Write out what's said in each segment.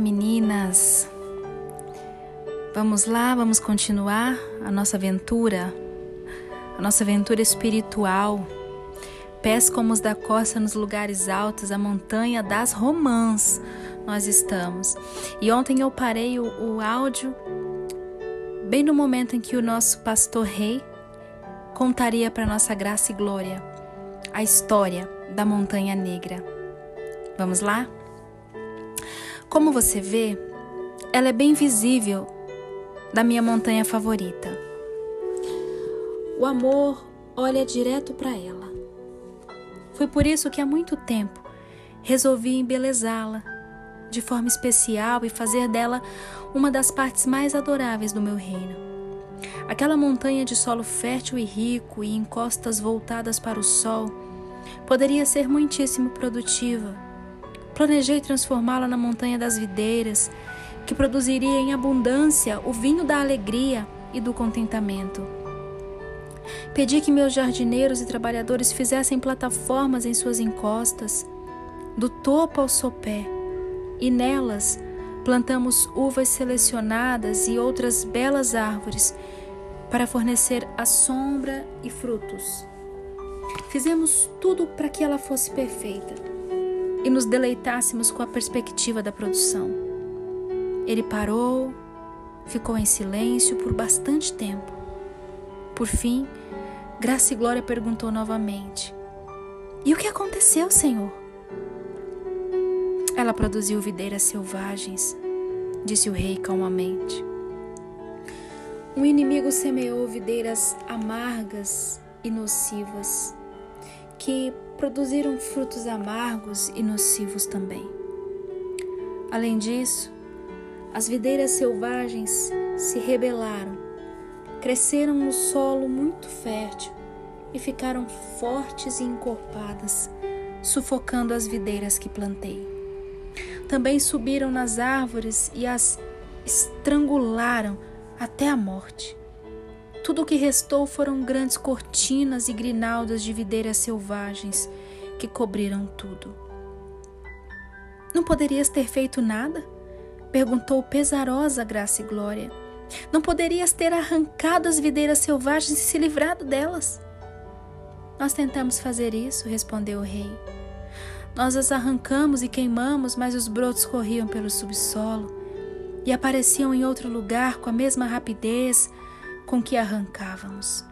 Meninas! Vamos lá, vamos continuar a nossa aventura, a nossa aventura espiritual. Pés como os da costa nos lugares altos, a montanha das romãs nós estamos. E ontem eu parei o, o áudio bem no momento em que o nosso pastor rei contaria para nossa graça e glória a história da Montanha Negra. Vamos lá? Como você vê, ela é bem visível da minha montanha favorita. O amor olha direto para ela. Foi por isso que há muito tempo resolvi embelezá-la de forma especial e fazer dela uma das partes mais adoráveis do meu reino. Aquela montanha de solo fértil e rico e encostas voltadas para o sol poderia ser muitíssimo produtiva Planejei transformá-la na montanha das videiras, que produziria em abundância o vinho da alegria e do contentamento. Pedi que meus jardineiros e trabalhadores fizessem plataformas em suas encostas, do topo ao sopé, e nelas plantamos uvas selecionadas e outras belas árvores para fornecer a sombra e frutos. Fizemos tudo para que ela fosse perfeita e nos deleitássemos com a perspectiva da produção. Ele parou, ficou em silêncio por bastante tempo. Por fim, Graça e Glória perguntou novamente: E o que aconteceu, Senhor? Ela produziu videiras selvagens, disse o rei calmamente. Um inimigo semeou videiras amargas e nocivas, que produziram frutos amargos e nocivos também. Além disso, as videiras selvagens se rebelaram, cresceram no solo muito fértil e ficaram fortes e encorpadas, sufocando as videiras que plantei. Também subiram nas árvores e as estrangularam até a morte. Tudo o que restou foram grandes cortinas e grinaldas de videiras selvagens que cobriram tudo. Não poderias ter feito nada? perguntou pesarosa Graça e Glória. Não poderias ter arrancado as videiras selvagens e se livrado delas? Nós tentamos fazer isso, respondeu o rei. Nós as arrancamos e queimamos, mas os brotos corriam pelo subsolo e apareciam em outro lugar com a mesma rapidez com que arrancávamos.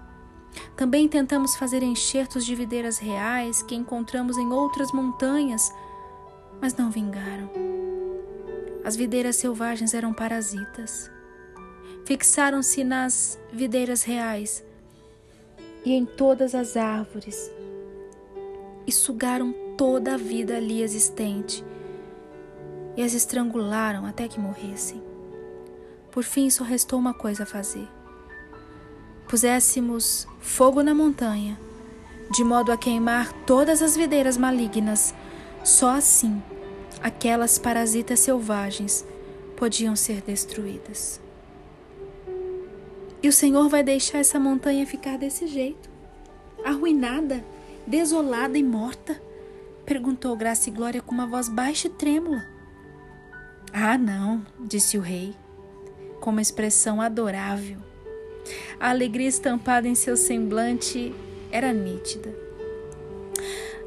Também tentamos fazer enxertos de videiras reais que encontramos em outras montanhas, mas não vingaram. As videiras selvagens eram parasitas. Fixaram-se nas videiras reais e em todas as árvores e sugaram toda a vida ali existente e as estrangularam até que morressem. Por fim, só restou uma coisa a fazer puséssemos fogo na montanha, de modo a queimar todas as videiras malignas, só assim aquelas parasitas selvagens podiam ser destruídas. E o Senhor vai deixar essa montanha ficar desse jeito, arruinada, desolada e morta? perguntou Graça e Glória com uma voz baixa e trêmula. Ah, não, disse o rei, com uma expressão adorável. A alegria estampada em seu semblante era nítida.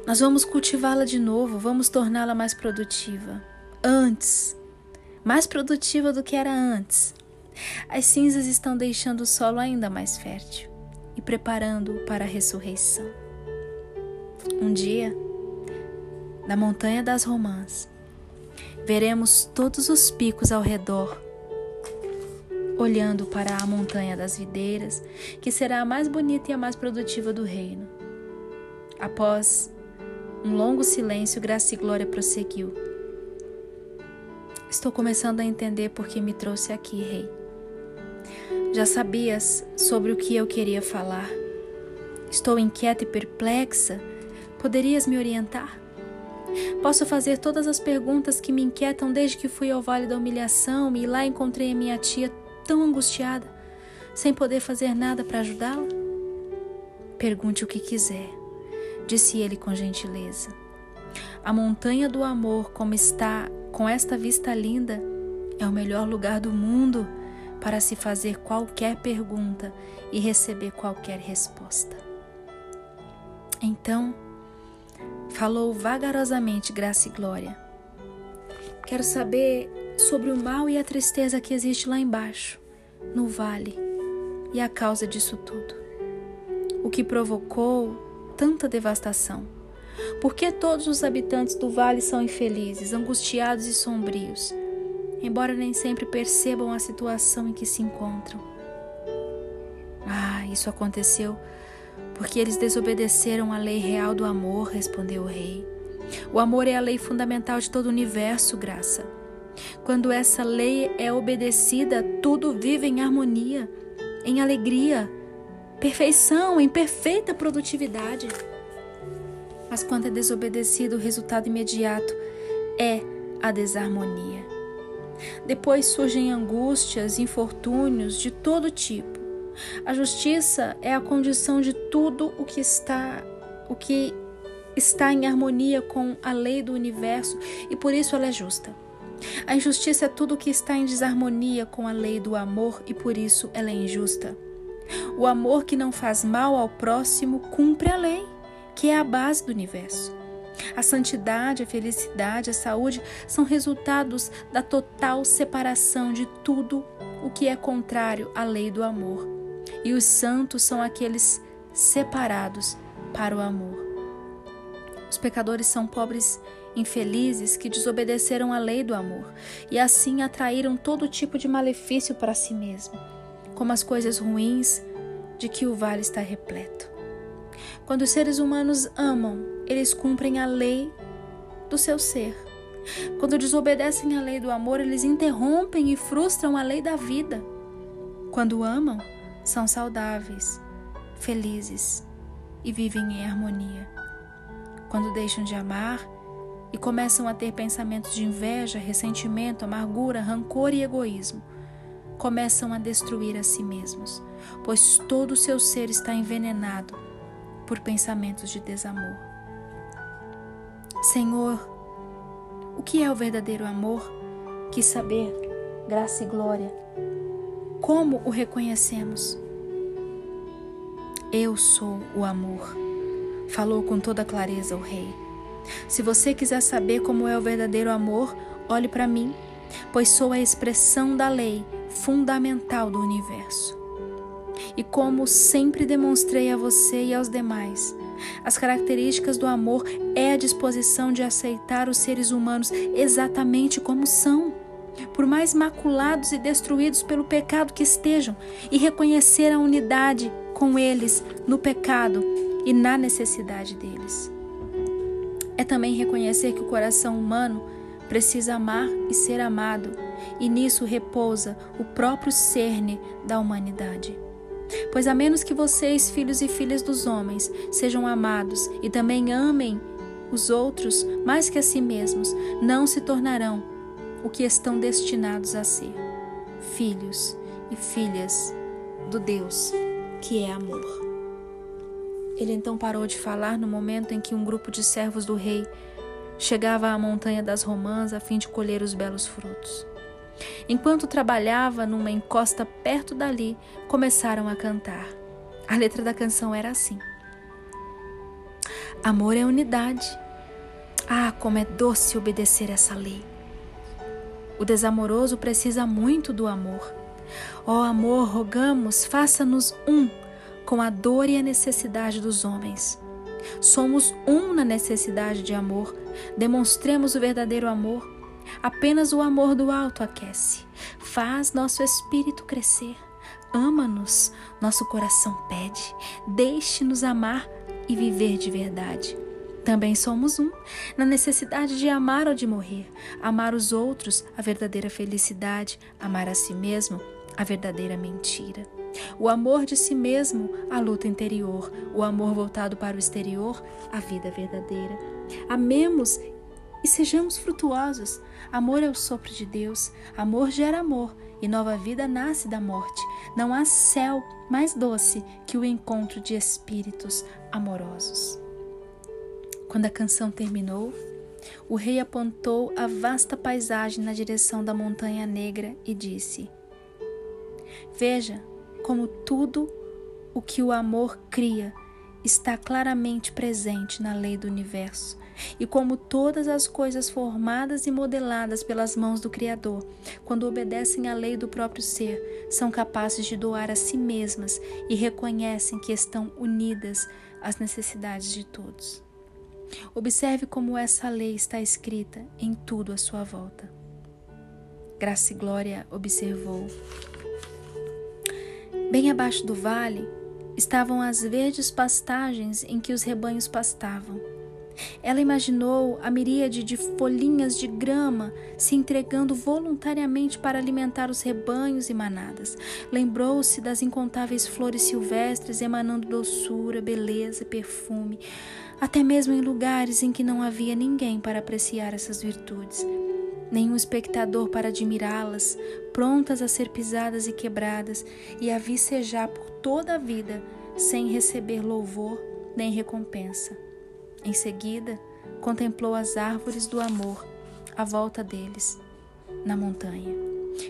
Nós vamos cultivá-la de novo, vamos torná-la mais produtiva. Antes, mais produtiva do que era antes. As cinzas estão deixando o solo ainda mais fértil e preparando-o para a ressurreição. Um dia, na montanha das romãs, veremos todos os picos ao redor olhando para a montanha das videiras, que será a mais bonita e a mais produtiva do reino. Após um longo silêncio, Graça e Glória prosseguiu. Estou começando a entender por que me trouxe aqui, Rei. Já sabias sobre o que eu queria falar. Estou inquieta e perplexa. Poderias me orientar? Posso fazer todas as perguntas que me inquietam desde que fui ao Vale da Humilhação e lá encontrei a minha tia tão angustiada, sem poder fazer nada para ajudá-la? Pergunte o que quiser, disse ele com gentileza. A montanha do amor, como está com esta vista linda, é o melhor lugar do mundo para se fazer qualquer pergunta e receber qualquer resposta. Então, falou vagarosamente Graça e Glória. Quero saber sobre o mal e a tristeza que existe lá embaixo, no vale, e a causa disso tudo. O que provocou tanta devastação? Por que todos os habitantes do vale são infelizes, angustiados e sombrios? embora nem sempre percebam a situação em que se encontram. Ah, isso aconteceu porque eles desobedeceram à lei real do amor, respondeu o rei. O amor é a lei fundamental de todo o universo, graça. Quando essa lei é obedecida, tudo vive em harmonia, em alegria, perfeição, em perfeita produtividade. Mas quando é desobedecido, o resultado imediato é a desarmonia. Depois surgem angústias, infortúnios de todo tipo. A justiça é a condição de tudo o que está o que está em harmonia com a lei do universo e por isso ela é justa. A injustiça é tudo que está em desarmonia com a lei do amor e por isso ela é injusta. O amor que não faz mal ao próximo cumpre a lei, que é a base do universo. A santidade, a felicidade, a saúde são resultados da total separação de tudo o que é contrário à lei do amor. E os santos são aqueles separados para o amor. Os pecadores são pobres infelizes que desobedeceram à lei do amor e assim atraíram todo tipo de malefício para si mesmo, como as coisas ruins de que o vale está repleto. Quando os seres humanos amam, eles cumprem a lei do seu ser. Quando desobedecem à lei do amor, eles interrompem e frustram a lei da vida. Quando amam, são saudáveis, felizes e vivem em harmonia. Quando deixam de amar e começam a ter pensamentos de inveja, ressentimento, amargura, rancor e egoísmo, começam a destruir a si mesmos, pois todo o seu ser está envenenado por pensamentos de desamor. Senhor, o que é o verdadeiro amor? Quis saber, graça e glória. Como o reconhecemos? Eu sou o amor, falou com toda clareza o rei. Se você quiser saber como é o verdadeiro amor, olhe para mim, pois sou a expressão da lei fundamental do universo e como sempre demonstrei a você e aos demais. As características do amor é a disposição de aceitar os seres humanos exatamente como são, por mais maculados e destruídos pelo pecado que estejam, e reconhecer a unidade com eles no pecado e na necessidade deles. É também reconhecer que o coração humano precisa amar e ser amado, e nisso repousa o próprio cerne da humanidade. Pois a menos que vocês, filhos e filhas dos homens, sejam amados e também amem os outros mais que a si mesmos, não se tornarão o que estão destinados a ser: filhos e filhas do Deus que é amor. Ele então parou de falar no momento em que um grupo de servos do rei chegava à montanha das romãs a fim de colher os belos frutos. Enquanto trabalhava numa encosta perto dali, começaram a cantar. A letra da canção era assim: Amor é unidade. Ah, como é doce obedecer essa lei. O desamoroso precisa muito do amor. Ó oh, amor, rogamos, faça-nos um com a dor e a necessidade dos homens. Somos um na necessidade de amor. Demonstremos o verdadeiro amor Apenas o amor do alto aquece, faz nosso espírito crescer. Ama-nos, nosso coração pede, deixe-nos amar e viver de verdade. Também somos um, na necessidade de amar ou de morrer, amar os outros, a verdadeira felicidade, amar a si mesmo, a verdadeira mentira. O amor de si mesmo, a luta interior, o amor voltado para o exterior, a vida verdadeira. Amemos e sejamos frutuosos. Amor é o sopro de Deus, amor gera amor e nova vida nasce da morte. Não há céu mais doce que o encontro de espíritos amorosos. Quando a canção terminou, O rei apontou a vasta paisagem na direção da Montanha Negra e disse: Veja como tudo o que o amor cria está claramente presente na lei do universo e como todas as coisas formadas e modeladas pelas mãos do Criador, quando obedecem à lei do próprio ser, são capazes de doar a si mesmas e reconhecem que estão unidas às necessidades de todos. Observe como essa lei está escrita em tudo à sua volta. Graça e Glória observou. Bem abaixo do vale estavam as verdes pastagens em que os rebanhos pastavam. Ela imaginou a miríade de folhinhas de grama se entregando voluntariamente para alimentar os rebanhos e manadas. Lembrou-se das incontáveis flores silvestres emanando doçura, beleza perfume, até mesmo em lugares em que não havia ninguém para apreciar essas virtudes. Nenhum espectador para admirá-las, prontas a ser pisadas e quebradas, e a vicejar por toda a vida, sem receber louvor nem recompensa. Em seguida, contemplou as árvores do amor à volta deles, na montanha.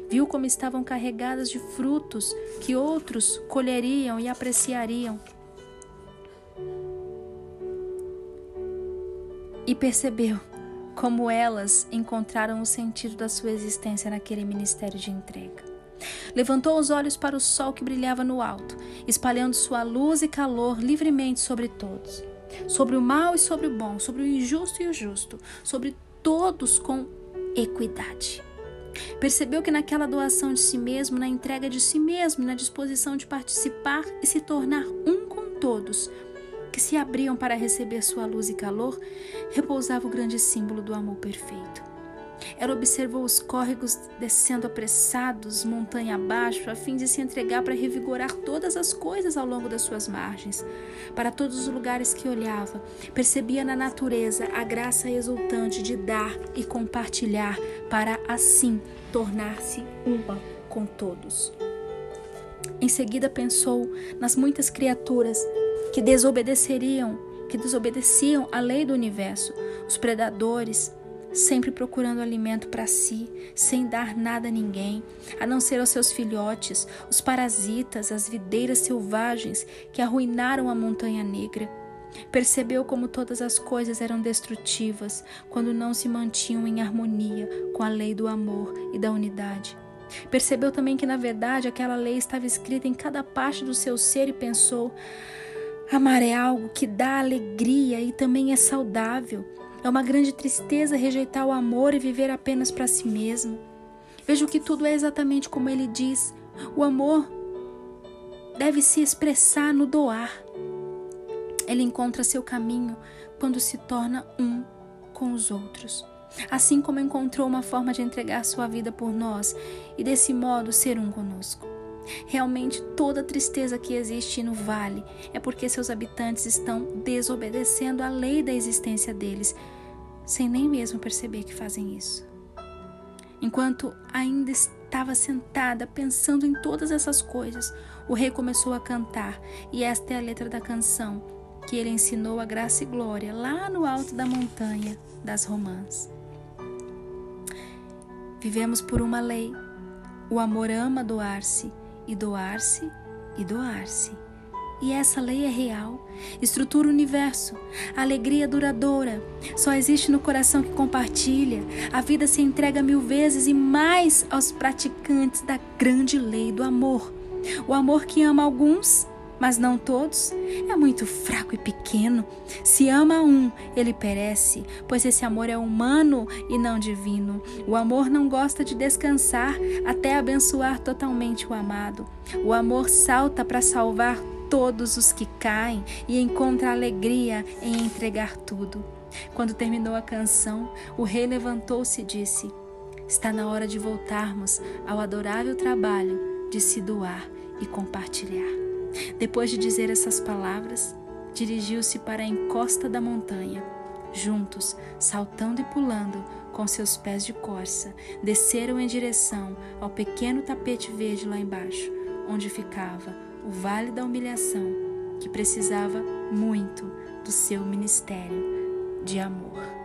Viu como estavam carregadas de frutos que outros colheriam e apreciariam. E percebeu como elas encontraram o sentido da sua existência naquele ministério de entrega. Levantou os olhos para o sol que brilhava no alto, espalhando sua luz e calor livremente sobre todos sobre o mal e sobre o bom, sobre o injusto e o justo, sobre todos com equidade. Percebeu que naquela doação de si mesmo, na entrega de si mesmo, na disposição de participar e se tornar um com todos, que se abriam para receber sua luz e calor, repousava o grande símbolo do amor perfeito. Ela observou os córregos descendo apressados, montanha abaixo, a fim de se entregar para revigorar todas as coisas ao longo das suas margens. Para todos os lugares que olhava, percebia na natureza a graça exultante de dar e compartilhar, para assim tornar-se uma com todos. Em seguida pensou nas muitas criaturas que desobedeceriam, que desobedeciam à lei do universo, os predadores, sempre procurando alimento para si, sem dar nada a ninguém, a não ser aos seus filhotes, os parasitas, as videiras selvagens que arruinaram a montanha negra. Percebeu como todas as coisas eram destrutivas quando não se mantinham em harmonia com a lei do amor e da unidade. Percebeu também que, na verdade, aquela lei estava escrita em cada parte do seu ser e pensou: amar é algo que dá alegria e também é saudável. É uma grande tristeza rejeitar o amor e viver apenas para si mesmo. Vejo que tudo é exatamente como ele diz. O amor deve se expressar no doar. Ele encontra seu caminho quando se torna um com os outros. Assim como encontrou uma forma de entregar sua vida por nós e desse modo ser um conosco. Realmente toda a tristeza que existe no vale é porque seus habitantes estão desobedecendo a lei da existência deles, sem nem mesmo perceber que fazem isso. Enquanto ainda estava sentada pensando em todas essas coisas, o rei começou a cantar, e esta é a letra da canção que ele ensinou a graça e glória lá no alto da montanha das romãs. Vivemos por uma lei. O amor ama doar-se e doar-se e doar-se. E essa lei é real, estrutura o universo. A alegria duradoura só existe no coração que compartilha. A vida se entrega mil vezes e mais aos praticantes da grande lei do amor. O amor que ama alguns mas não todos, é muito fraco e pequeno. Se ama um, ele perece, pois esse amor é humano e não divino. O amor não gosta de descansar até abençoar totalmente o amado. O amor salta para salvar todos os que caem e encontra alegria em entregar tudo. Quando terminou a canção, o rei levantou-se e disse: Está na hora de voltarmos ao adorável trabalho de se doar e compartilhar. Depois de dizer essas palavras, dirigiu-se para a encosta da montanha. Juntos, saltando e pulando, com seus pés de corça, desceram em direção ao pequeno tapete verde lá embaixo, onde ficava o Vale da Humilhação, que precisava muito do seu ministério de amor.